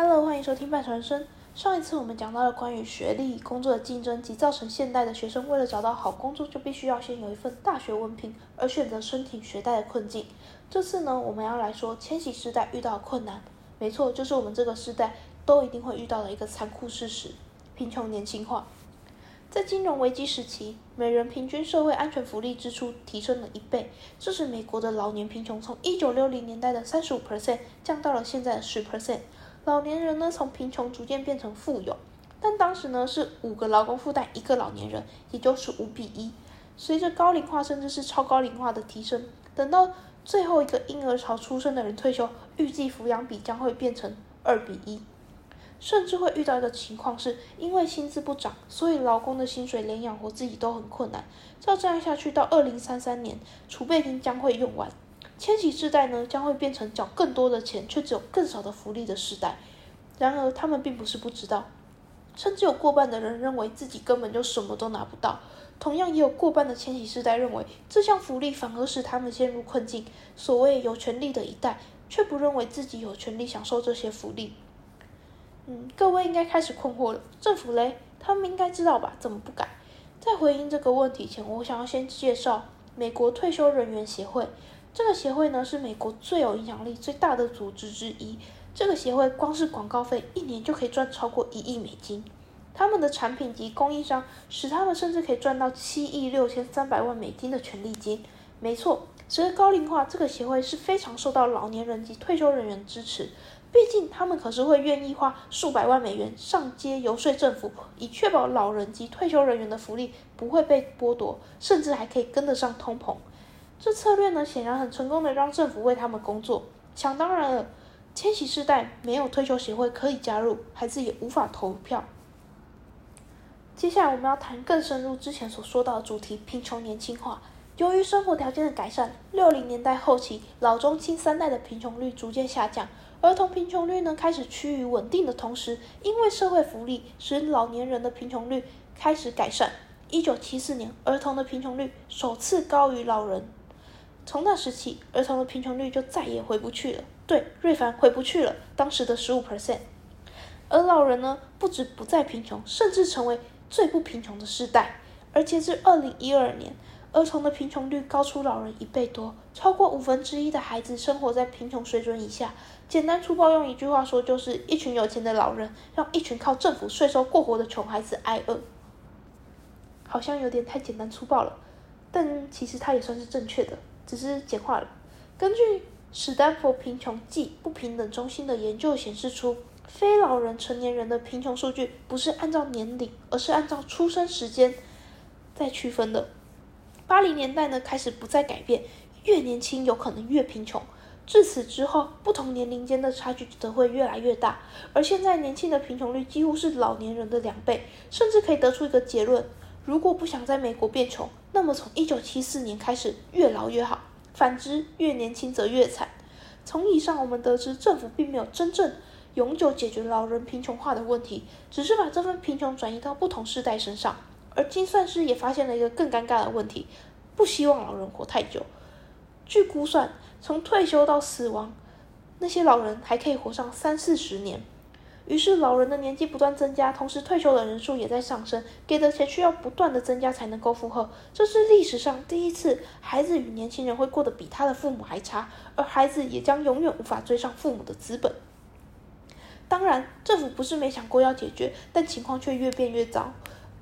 Hello，欢迎收听半传声。上一次我们讲到了关于学历、工作的竞争及造成现代的学生为了找到好工作就必须要先有一份大学文凭而选择申请学贷的困境。这次呢，我们要来说千禧世代遇到的困难。没错，就是我们这个时代都一定会遇到的一个残酷事实——贫穷年轻化。在金融危机时期，每人平均社会安全福利支出提升了一倍，这使美国的老年贫穷从一九六零年代的三十五 percent 降到了现在的十 percent。老年人呢，从贫穷逐渐变成富有，但当时呢是五个劳工负担一个老年人，也就是五比一。随着高龄化甚至是超高龄化的提升，等到最后一个婴儿潮出生的人退休，预计抚养比将会变成二比一，甚至会遇到一个情况是，因为薪资不涨，所以劳工的薪水连养活自己都很困难。照这样下去，到二零三三年，储备金将会用完。千禧世代呢，将会变成缴更多的钱，却只有更少的福利的时代。然而，他们并不是不知道，甚至有过半的人认为自己根本就什么都拿不到。同样，也有过半的千禧世代认为，这项福利反而使他们陷入困境。所谓有权利的一代，却不认为自己有权利享受这些福利。嗯，各位应该开始困惑了。政府嘞，他们应该知道吧？怎么不改？在回应这个问题前，我想要先介绍美国退休人员协会。这个协会呢，是美国最有影响力、最大的组织之一。这个协会光是广告费，一年就可以赚超过一亿美金。他们的产品及供应商，使他们甚至可以赚到七亿六千三百万美金的权利金。没错，随着高龄化，这个协会是非常受到老年人及退休人员支持。毕竟，他们可是会愿意花数百万美元上街游说政府，以确保老人及退休人员的福利不会被剥夺，甚至还可以跟得上通膨。这策略呢，显然很成功的让政府为他们工作。想当然了，千禧世代没有退休协会可以加入，孩子也无法投票。接下来我们要谈更深入之前所说到的主题——贫穷年轻化。由于生活条件的改善，六零年代后期老中青三代的贫穷率逐渐下降，儿童贫穷率呢开始趋于稳定的同时，因为社会福利使老年人的贫穷率开始改善。一九七四年，儿童的贫穷率首次高于老人。从那时起，儿童的贫穷率就再也回不去了。对，瑞凡回不去了，当时的十五 percent。而老人呢，不止不再贫穷，甚至成为最不贫穷的世代。而截至二零一二年，儿童的贫穷率高出老人一倍多，超过五分之一的孩子生活在贫穷水准以下。简单粗暴用一句话说，就是一群有钱的老人让一群靠政府税收过活的穷孩子挨饿。好像有点太简单粗暴了，但其实它也算是正确的。只是简化了。根据史丹佛贫穷暨不平等中心的研究显示出，非老人成年人的贫穷数据不是按照年龄，而是按照出生时间在区分的。八零年代呢开始不再改变，越年轻有可能越贫穷。至此之后，不同年龄间的差距则会越来越大。而现在年轻的贫穷率几乎是老年人的两倍，甚至可以得出一个结论。如果不想在美国变穷，那么从一九七四年开始越老越好。反之，越年轻则越惨。从以上我们得知，政府并没有真正永久解决老人贫穷化的问题，只是把这份贫穷转移到不同世代身上。而精算师也发现了一个更尴尬的问题：不希望老人活太久。据估算，从退休到死亡，那些老人还可以活上三四十年。于是，老人的年纪不断增加，同时退休的人数也在上升，给的钱需要不断的增加才能够负荷。这是历史上第一次，孩子与年轻人会过得比他的父母还差，而孩子也将永远无法追上父母的资本。当然，政府不是没想过要解决，但情况却越变越糟。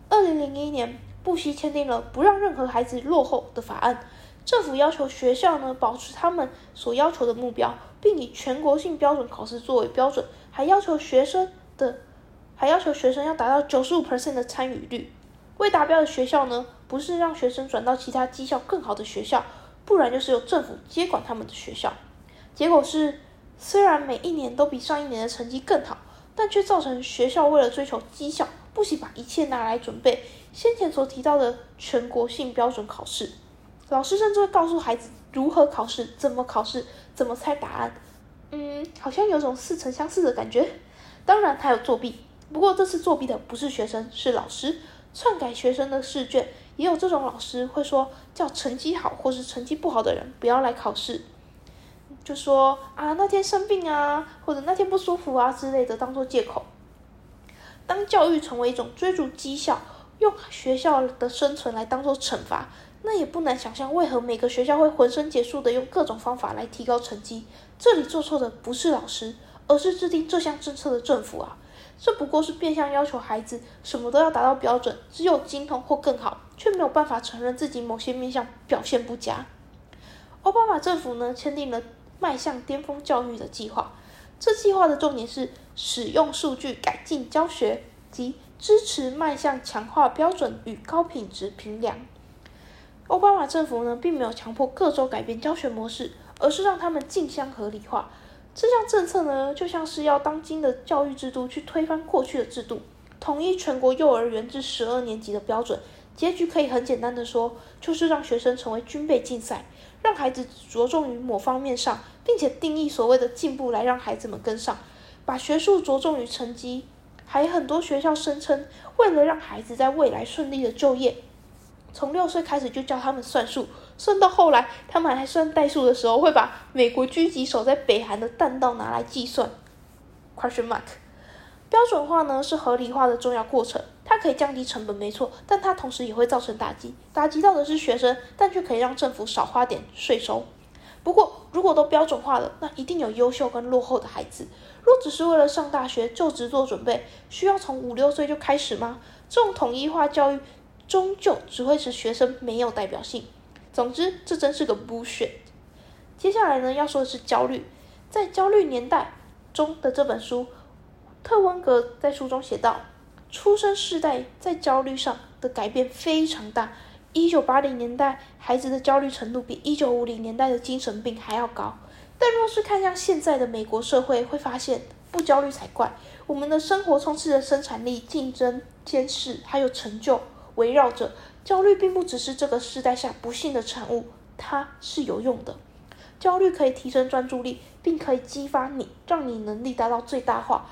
二零零一年，布希签订了不让任何孩子落后的法案，政府要求学校呢保持他们所要求的目标，并以全国性标准考试作为标准。还要求学生的，还要求学生要达到九十五 percent 的参与率。未达标的学校呢，不是让学生转到其他绩效更好的学校，不然就是由政府接管他们的学校。结果是，虽然每一年都比上一年的成绩更好，但却造成学校为了追求绩效，不惜把一切拿来准备先前所提到的全国性标准考试。老师甚至会告诉孩子如何考试、怎么考试、怎么猜答案。嗯，好像有种似曾相识的感觉。当然，还有作弊，不过这次作弊的不是学生，是老师篡改学生的试卷。也有这种老师会说，叫成绩好或是成绩不好的人不要来考试。就说啊那天生病啊，或者那天不舒服啊之类的当做借口。当教育成为一种追逐绩效、用学校的生存来当做惩罚，那也不难想象为何每个学校会浑身解数的用各种方法来提高成绩。这里做错的不是老师，而是制定这项政策的政府啊！这不过是变相要求孩子什么都要达到标准，只有精通或更好，却没有办法承认自己某些面向表现不佳。奥巴马政府呢，签订了迈向巅峰教育的计划。这计划的重点是使用数据改进教学及支持迈向强化标准与高品质评量。奥巴马政府呢，并没有强迫各州改变教学模式，而是让他们竞相合理化。这项政策呢，就像是要当今的教育制度去推翻过去的制度，统一全国幼儿园至十二年级的标准。结局可以很简单的说，就是让学生成为军备竞赛，让孩子着重于某方面上，并且定义所谓的进步来让孩子们跟上，把学术着重于成绩。还很多学校声称，为了让孩子在未来顺利的就业，从六岁开始就教他们算数。算到后来，他们还算代数的时候，会把美国狙击手在北韩的弹道拿来计算。Question mark，标准化呢是合理化的重要过程，它可以降低成本，没错，但它同时也会造成打击，打击到的是学生，但却可以让政府少花点税收。不过，如果都标准化了，那一定有优秀跟落后的孩子。若只是为了上大学就职做准备，需要从五六岁就开始吗？这种统一化教育终究只会使学生没有代表性。总之，这真是个 bullshit。接下来呢，要说的是焦虑。在《焦虑年代》中的这本书，特温格在书中写道：出生世代在焦虑上的改变非常大。一九八零年代，孩子的焦虑程度比一九五零年代的精神病还要高。但若是看向现在的美国社会，会发现不焦虑才怪。我们的生活充斥着生产力、竞争、监视，还有成就围绕着。焦虑并不只是这个时代下不幸的产物，它是有用的。焦虑可以提升专注力，并可以激发你，让你能力达到最大化。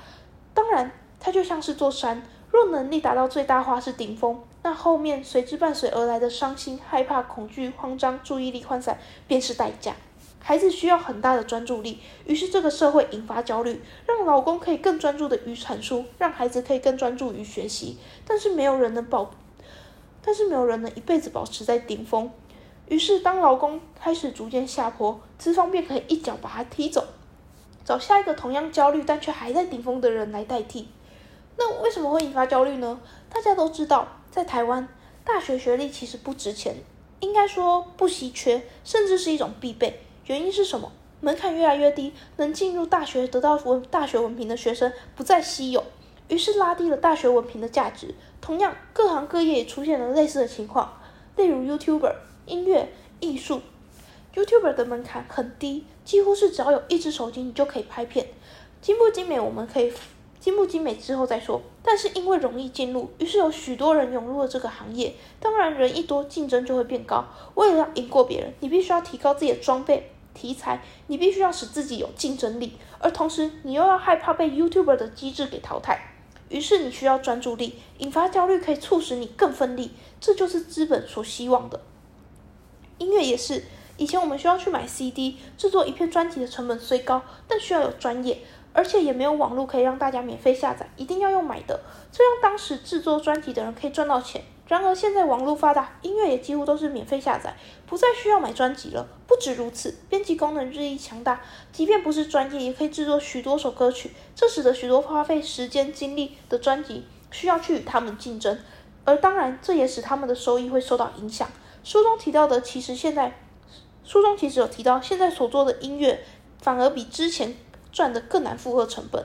当然，它就像是座山，若能力达到最大化是顶峰，那后面随之伴随而来的伤心、害怕、恐惧、慌张、注意力涣散便是代价。孩子需要很大的专注力，于是这个社会引发焦虑，让老公可以更专注的于产出，让孩子可以更专注于学习，但是没有人能保。但是没有人能一辈子保持在顶峰，于是当老公开始逐渐下坡，资方便可以一脚把他踢走，找下一个同样焦虑但却还在顶峰的人来代替。那为什么会引发焦虑呢？大家都知道，在台湾，大学学历其实不值钱，应该说不稀缺，甚至是一种必备。原因是什么？门槛越来越低，能进入大学得到文大学文凭的学生不再稀有。于是拉低了大学文凭的价值。同样，各行各业也出现了类似的情况，例如 YouTuber、音乐、艺术。YouTuber 的门槛很低，几乎是只要有一只手机你就可以拍片。精不精美，我们可以精不精美之后再说。但是因为容易进入，于是有许多人涌入了这个行业。当然，人一多，竞争就会变高。为了要赢过别人，你必须要提高自己的装备。题材，你必须要使自己有竞争力，而同时你又要害怕被 YouTuber 的机制给淘汰。于是你需要专注力，引发焦虑可以促使你更奋力，这就是资本所希望的。音乐也是，以前我们需要去买 CD，制作一片专辑的成本虽高，但需要有专业，而且也没有网络可以让大家免费下载，一定要用买的，这让当时制作专辑的人可以赚到钱。然而现在网络发达，音乐也几乎都是免费下载，不再需要买专辑了。不止如此，编辑功能日益强大，即便不是专业，也可以制作许多首歌曲。这使得许多花费时间精力的专辑需要去与他们竞争，而当然，这也使他们的收益会受到影响。书中提到的，其实现在书中其实有提到，现在所做的音乐反而比之前赚的更难负荷成本。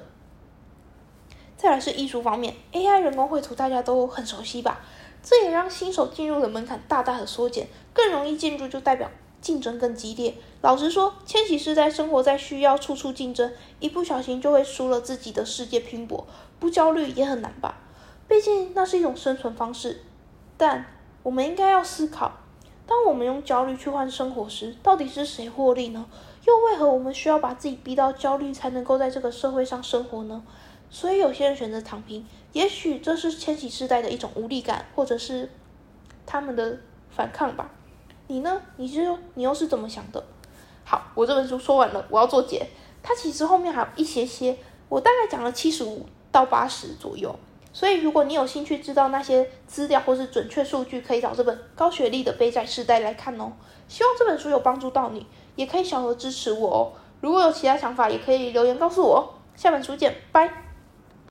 再来是艺术方面，AI 人工绘图大家都很熟悉吧？这也让新手进入的门槛大大的缩减，更容易进入就代表竞争更激烈。老实说，千禧世代生活在需要处处竞争，一不小心就会输了自己的世界拼搏。不焦虑也很难吧？毕竟那是一种生存方式。但我们应该要思考，当我们用焦虑去换生活时，到底是谁获利呢？又为何我们需要把自己逼到焦虑才能够在这个社会上生活呢？所以有些人选择躺平，也许这是千禧世代的一种无力感，或者是他们的反抗吧。你呢？你是你又是怎么想的？好，我这本书说完了，我要做结。它其实后面还有一些些，我大概讲了七十五到八十左右。所以如果你有兴趣知道那些资料或是准确数据，可以找这本《高学历的背债时代》来看哦。希望这本书有帮助到你，也可以小额支持我哦。如果有其他想法，也可以留言告诉我哦。下本书见，拜。